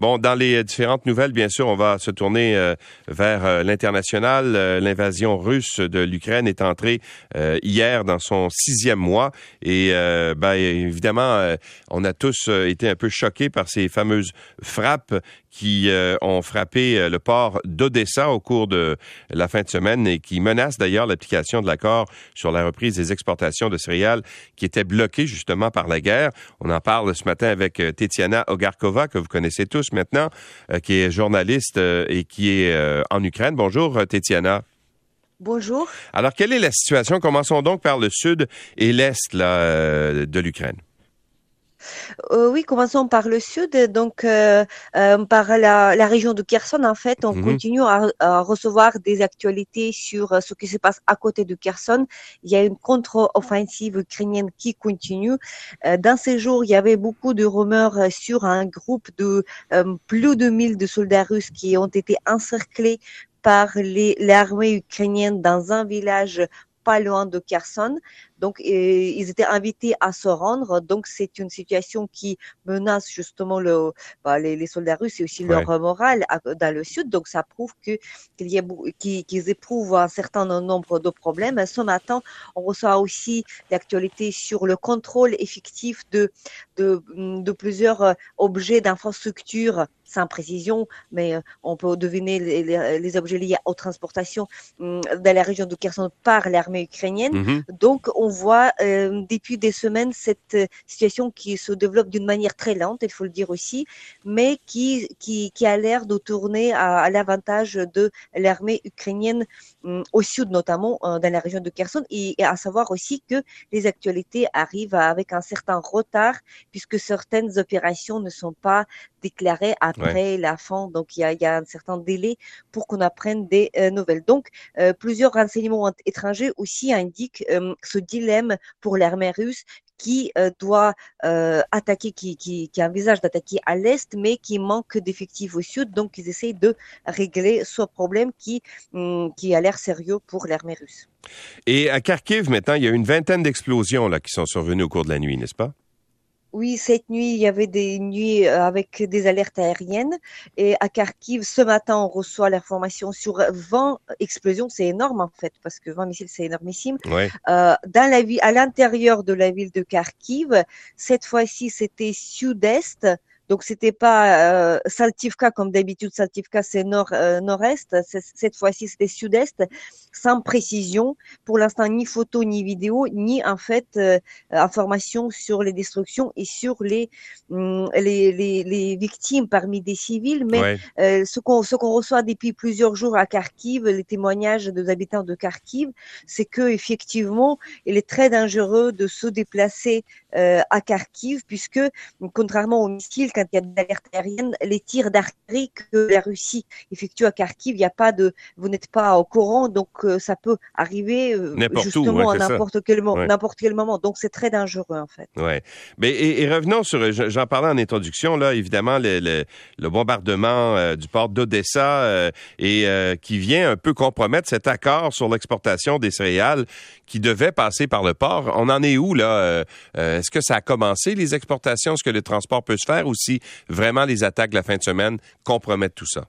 Bon, dans les différentes nouvelles, bien sûr, on va se tourner euh, vers euh, l'international. Euh, l'invasion russe de l'Ukraine est entrée hier dans son sixième mois et, ben, évidemment, on a tous été un peu choqués par ces fameuses frappes qui ont frappé le port d'Odessa au cours de la fin de semaine et qui menacent d'ailleurs l'application de l'accord sur la reprise des exportations de céréales qui était bloqué justement par la guerre. On en parle ce matin avec Tetiana Ogarkova, que vous connaissez tous maintenant, qui est journaliste et qui est en Ukraine. Bonjour, Tetiana. Bonjour. Alors, quelle est la situation? Commençons donc par le sud et l'est de l'Ukraine. Euh, oui, commençons par le sud, donc euh, euh, par la, région de Kherson. En fait, on mhm. continue à, recevoir des actualités sur ce qui se passe à côté de Kherson. Il y a une contre-offensive ukrainienne qui continue. dans ces jours, il y avait beaucoup de rumeurs sur un groupe de plus de 1000 de soldats russes qui ont été encerclés par l'armée ukrainienne dans un village pas loin de Kherson. Donc, ils étaient invités à se rendre. Donc, c'est une situation qui menace justement le, bah, les, soldats russes et aussi leur morale dans le sud. Donc, ça prouve que qu'il y a qu'ils éprouvent un certain nombre de problèmes. Ce matin, on reçoit aussi l'actualité sur le contrôle effectif de de, de plusieurs euh, objets d'infrastructure sans précision, mais euh, on peut deviner les, les, objets liés aux transportations hum, dans la région de Kherson par l'armée ukrainienne. Mm-hmm. Donc, on voit euh, depuis des semaines cette euh, situation qui se développe d'une manière très lente, il faut le dire aussi, mais qui, qui, qui a l'air de tourner à, à l'avantage de l'armée ukrainienne hum, au sud, notamment dans la région de Kherson, et, à savoir aussi que les actualités arrivent avec un certain retard, puisque certaines opérations ne sont pas déclarées après la fin. Donc, il y a, un certain délai pour qu'on apprenne des euh, nouvelles. Donc, euh, plusieurs renseignements étrangers aussi indiquent euh, pour l'armée russe qui doit attaquer, qui, envisage d'attaquer à l'est, mais qui manque d'effectifs au sud. Donc, ils essayent de régler ce problème qui, hum, qui a l'air sérieux pour l'armée russe. Et à Kharkiv, maintenant, il y a une vingtaine d'explosions qui sont survenues au cours de la nuit, n'est-ce pas? Oui, cette nuit, il y avait des nuits euh, avec des alertes aériennes. Et à Kharkiv, ce matin, on reçoit l'information sur 20 explosions. C'est énorme, en fait, parce que 20 missiles, c'est énormissime. Euh, dans la ville, à l'intérieur de la ville de Kharkiv, cette fois-ci, c'était sud-est. Donc c'était pas euh, Saltivka comme d'habitude. Saltivka c'est nord euh, nord-est. Cette fois-ci c'était sud-est, sans précision. Pour l'instant ni photo ni vidéo ni en fait euh, information sur les destructions et sur les hum, les, les, les, victimes parmi des civils. Mais ce qu'on ce qu'on reçoit depuis plusieurs jours à Kharkiv, les témoignages des habitants de Kharkiv, c'est que effectivement il est très dangereux de se déplacer à Kharkiv puisque contrairement aux missiles quand il y a des alertes aériennes, les tirs d'artillerie que la Russie effectue à Kharkiv, il n'y a pas de, vous n'êtes pas au courant, donc euh, ça peut arriver euh, justement à n'importe quel, n'importe quel moment. Donc c'est très dangereux en fait. Ouais. Mais et, revenons sur, j'en parlais en introduction là, évidemment le, le, bombardement euh, du port d'Odessa et qui vient un peu compromettre cet accord sur l'exportation des céréales qui devait passer par le port. On en est où là Est-ce que ça a commencé les exportations? Est-ce que le transport peut se faire aussi vraiment les attaques de la fin de semaine compromettent tout ça?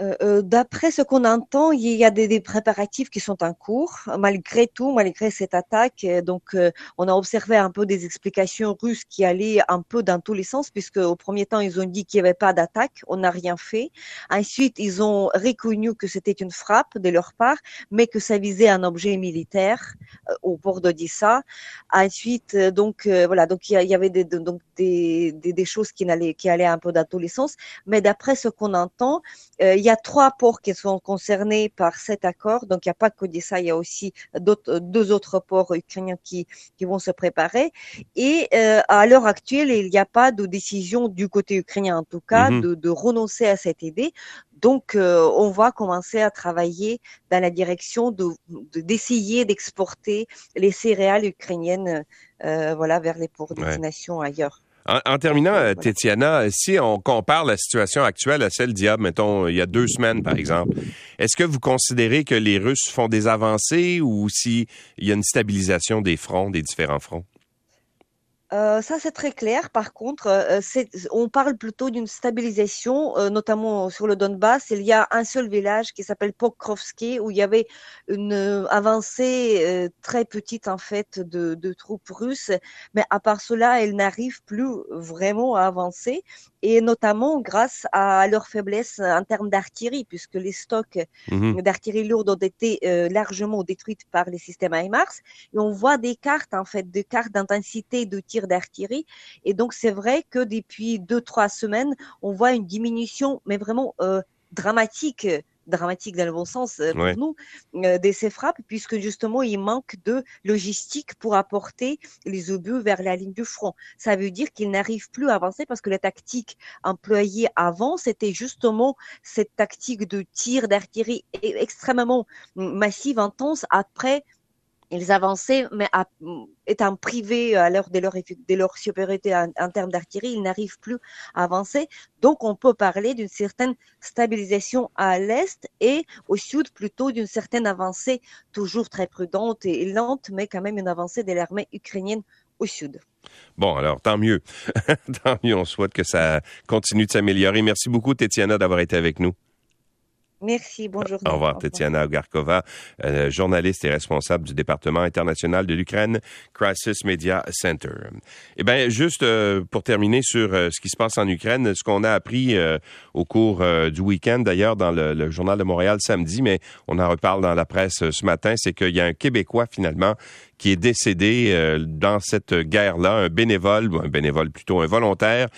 Euh, euh, d'après ce qu'on entend, il y a des, préparatifs qui sont en cours, malgré tout, malgré cette attaque. Donc, euh, on a observé un peu des explications russes qui allaient un peu dans tous les sens, puisque au premier temps, ils ont dit qu'il n'y avait pas d'attaque, on n'a rien fait. Ensuite, ils ont reconnu que c'était une frappe de leur part, mais que ça visait un objet militaire au bord d'Odissa. Ensuite, donc voilà, donc il y, avait des, donc des, choses qui allaient, un peu dans tous les sens. Mais d'après ce qu'on entend, y a trois ports qui sont concernés par cet accord. Donc, il n'y a pas que ça, il y a aussi deux autres ports ukrainiens qui, qui vont se préparer. Et euh, à l'heure actuelle, il n'y a pas de décision du côté ukrainien, en tout cas, mhm. de, de, renoncer à cette idée. Donc, euh, on va commencer à travailler dans la direction de d'essayer d'exporter les céréales ukrainiennes, euh, voilà, vers les ports destination ailleurs. En, terminant, euh, Tetiana, si on compare la situation actuelle à celle d'il y a, mettons, il y a deux semaines, par exemple, est-ce que vous considérez que les Russes font des avancées ou s'il y a une stabilisation des fronts, des différents fronts? Euh, ça, c'est très clair. Par contre, euh, on parle plutôt d'une stabilisation, euh, notamment sur le Donbass. Il y a un seul village qui s'appelle Pokrovski, où il y avait une avancée très petite, en fait, de, de, troupes russes. Mais à part cela, elles n'arrivent plus vraiment à avancer, et notamment grâce à leur faiblesse en termes d'artillerie, puisque les stocks mmh d'artillerie lourde ont été largement détruits par les systèmes HIMARS. Et on voit des cartes, en fait, des cartes d'intensité de tir d'artillerie. Et donc, c'est vrai que depuis deux, trois semaines, on voit une diminution, mais vraiment euh, dramatique dramatique dans le bon sens euh, pour nous, euh, de ces frappes, puisque justement, il manque de logistique pour apporter les obus vers la ligne du front. Ça veut dire qu'ils n'arrivent plus à avancer parce que la tactique employée avant, c'était justement cette tactique de tir d'artillerie extrêmement massive, intense, après ils avançaient, mais étant privés à l'heure de leur, de leur supériorité en, termes d'artillerie, ils n'arrivent plus à avancer. Donc, on peut parler d'une certaine stabilisation à l'est et au sud plutôt d'une certaine avancée, toujours très prudente et lente, mais quand même une avancée de l'armée ukrainienne au sud. Bon, alors tant mieux. tant mieux. On souhaite que ça continue de s'améliorer. Merci beaucoup, Tétiana, d'avoir été avec nous. Merci, bonjour. Au revoir, Tetiana Garkova, euh, journaliste et responsable du département international de l'Ukraine, Crisis Media Center. Eh bien, juste euh, pour terminer sur euh, ce qui se passe en Ukraine, ce qu'on a appris au cours du week-end, d'ailleurs, dans le, le, Journal de Montréal samedi, mais on en reparle dans la presse ce matin, c'est qu'il y a un Québécois, finalement, qui est décédé dans cette guerre-là, un bénévole, un bénévole plutôt, un volontaire,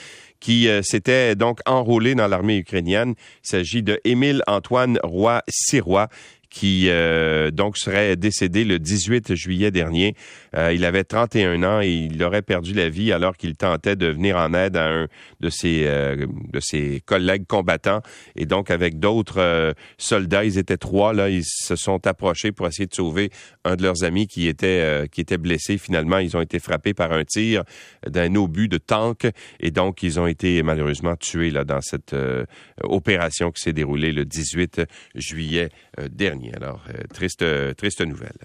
qui euh, s'était donc enrôlé dans l'armée ukrainienne. Il s'agit de Émile Antoine Roy-Sirois qui euh, donc serait décédé le 18 juillet dernier. Euh, il avait 31 ans et il aurait perdu la vie alors qu'il tentait de venir en aide à un de ses euh, de ses collègues combattants et donc avec d'autres soldats, ils étaient trois là, ils se sont approchés pour essayer de sauver un de leurs amis qui était qui était blessé. Finalement, ils ont été frappés par un tir d'un obus de tank et donc ils ont été malheureusement tués là dans cette opération qui s'est déroulée le 18 juillet dernier. Alors, euh, triste, triste nouvelle.